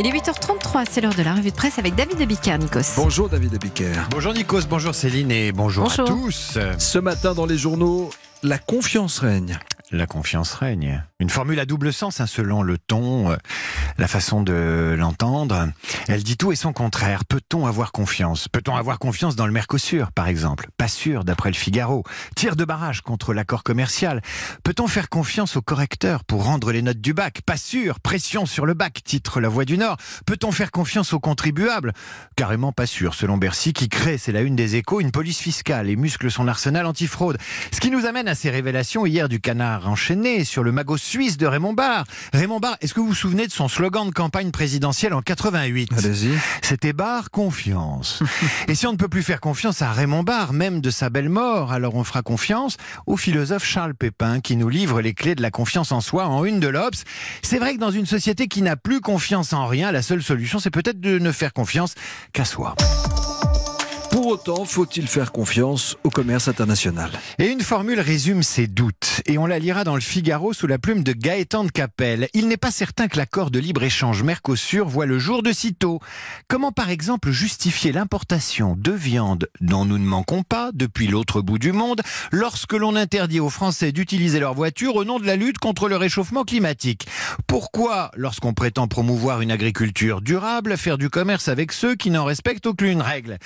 Il est 8h33, c'est l'heure de la revue de presse avec David Abiker, Nikos. Bonjour David Abiker. Bonjour Nikos, bonjour Céline et bonjour, Bonjour. à tous. Ce matin dans les journaux, la confiance règne. La confiance règne. Une formule à double sens, hein, selon le ton, euh, la façon de l'entendre. Elle dit tout et son contraire. Peut-on avoir confiance? Peut-on avoir confiance dans le Mercosur, par exemple? Pas sûr, d'après le Figaro. Tir de barrage contre l'accord commercial. Peut-on faire confiance au correcteur pour rendre les notes du bac? Pas sûr. Pression sur le bac, titre La Voix du Nord. Peut-on faire confiance aux contribuables Carrément pas sûr, selon Bercy, qui crée, c'est la une des échos, une police fiscale et muscle son arsenal antifraude. Ce qui nous amène à ces révélations hier du canard enchaîné sur le magot suisse de Raymond Barre. Raymond Barre, est-ce que vous vous souvenez de son slogan de campagne présidentielle en 88 Allez-y. C'était Barre confiance. Et si on ne peut plus faire confiance à Raymond Barre, même de sa belle mort, alors on fera confiance au philosophe Charles Pépin qui nous livre les clés de la confiance en soi en une de l'Obs. C'est vrai que dans une société qui n'a plus confiance en rien, la seule solution c'est peut-être de ne faire confiance qu'à soi. Pour autant, faut-il faire confiance au commerce international Et une formule résume ces doutes, et on la lira dans le Figaro sous la plume de Gaëtan de Capelle. Il n'est pas certain que l'accord de libre-échange Mercosur voit le jour de sitôt. Comment par exemple justifier l'importation de viande dont nous ne manquons pas depuis l'autre bout du monde lorsque l'on interdit aux Français d'utiliser leur voiture au nom de la lutte contre le réchauffement climatique? Pourquoi, lorsqu'on prétend promouvoir une agriculture durable, faire du commerce avec ceux qui n'en respectent aucune règle?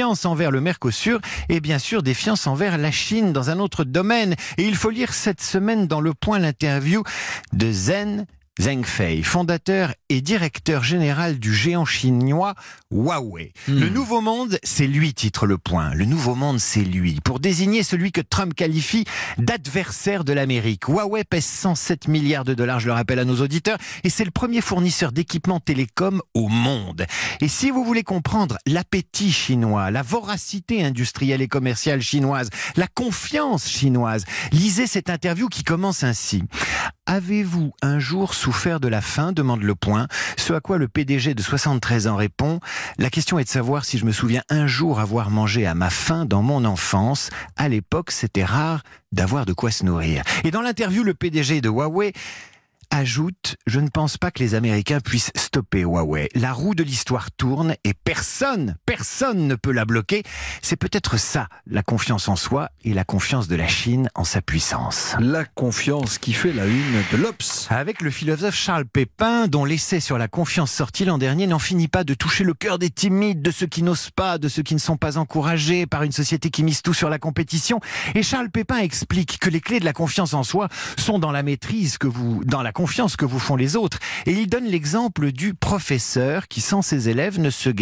Défiance envers le Mercosur et bien sûr défiance envers la Chine dans un autre domaine. Et il faut lire cette semaine dans Le Point l'interview de Zen Zhengfei, fondateur et directeur général du géant chinois Huawei. Le nouveau monde, c'est lui, titre le point. Le nouveau monde, c'est lui. Pour désigner celui que Trump qualifie d'adversaire de l'Amérique. Huawei pèse 107 milliards de dollars, je le rappelle à nos auditeurs, et c'est le premier fournisseur d'équipements télécom au monde. Et si vous voulez comprendre l'appétit chinois, la voracité industrielle et commerciale chinoise, la confiance chinoise, lisez cette interview qui commence ainsi. Avez-vous un jour souffert de la faim demande le point. Ce à quoi le PDG de 73 ans répond La question est de savoir si je me souviens un jour avoir mangé à ma faim dans mon enfance. À l'époque, c'était rare d'avoir de quoi se nourrir. Et dans l'interview, le PDG de Huawei ajoute Je ne pense pas que les Américains puissent stopper Huawei. La roue de l'histoire tourne et personne, personne ne peut la bloquer. C'est peut-être ça, la confiance en soi et la confiance de la Chine en sa puissance. La confiance qui fait la une de l'Obs. Avec le philosophe Charles Pépin, dont l'essai sur la confiance sorti l'an dernier n'en finit pas de toucher le cœur des timides, de ceux qui n'osent pas, de ceux qui ne sont pas encouragés par une société qui mise tout sur la compétition. Et Charles Pépin explique que les clés de la confiance en soi sont dans la maîtrise que vous, dans la confiance que vous font les autres. Et il donne l'exemple du professeur qui, sans ses élèves, ne, serait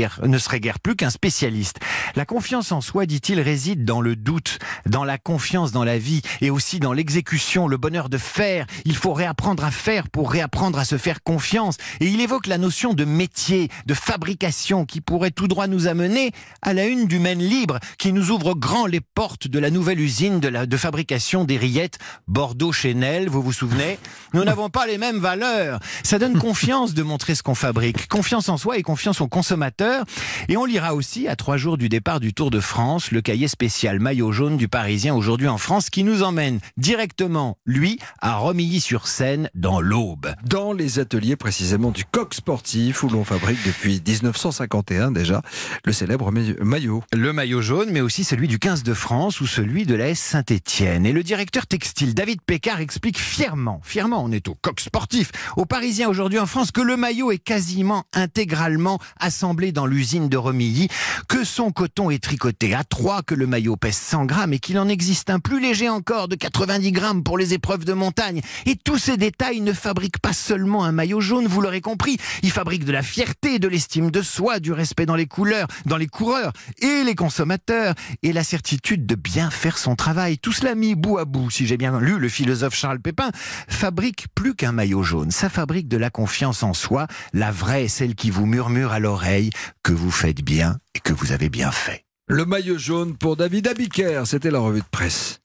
guère plus qu'un spécialiste. La confiance en soi, dit-il, réside dans le doute, dans la confiance dans la vie et aussi dans l'exécution, le bonheur de faire. Il faut réapprendre à faire pour réapprendre à se faire confiance. Et il évoque la notion de métier, de fabrication qui pourrait tout droit nous amener à la une du Maine libre qui nous ouvre grand les portes de la nouvelle usine de, de fabrication des rillettes Bordeaux-Chenel, vous vous souvenez? Nous n'avons pas les mêmes valeurs. Ça donne confiance de montrer ce qu'on fabrique. Confiance en soi et confiance aux consommateurs. Et on lira aussi, à trois jours du départ du Tour de France, le cahier spécial maillot jaune du Parisien aujourd'hui en France qui nous emmène directement, lui, à Romilly-sur-Seine dans l'Aube. Dans les ateliers précisément du coq sportif où l'on fabrique depuis 1951 déjà le célèbre ma- maillot. Le maillot jaune, mais aussi celui du 15 de France ou celui de la S Saint-Étienne. Et le directeur textile David Pécard explique fièrement, fièrement, on est au coq sportif, aux Parisiens aujourd'hui en France, que le maillot est quasiment intégralement assemblé dans l'usine de Romilly, que son coton est tricoté à 3, que le maillot pèse 100 grammes et qu'il en existe un plus léger encore de 90 grammes pour les épreuves de montagne. Et tous ces détails ne fabriquent pas seulement un maillot jaune, vous l'aurez compris, ils fabriquent de la fierté, de l'estime de soi, du respect dans les couleurs, dans les coureurs et les consommateurs, et la certitude de bien faire son travail. Tout cela mis bout à bout, si j'ai bien lu le philosophe Charles Pépin, fabrique plus maillot jaune, ça fabrique de la confiance en soi, la vraie, celle qui vous murmure à l'oreille que vous faites bien et que vous avez bien fait. Le maillot jaune pour David Abiker, c'était la revue de presse.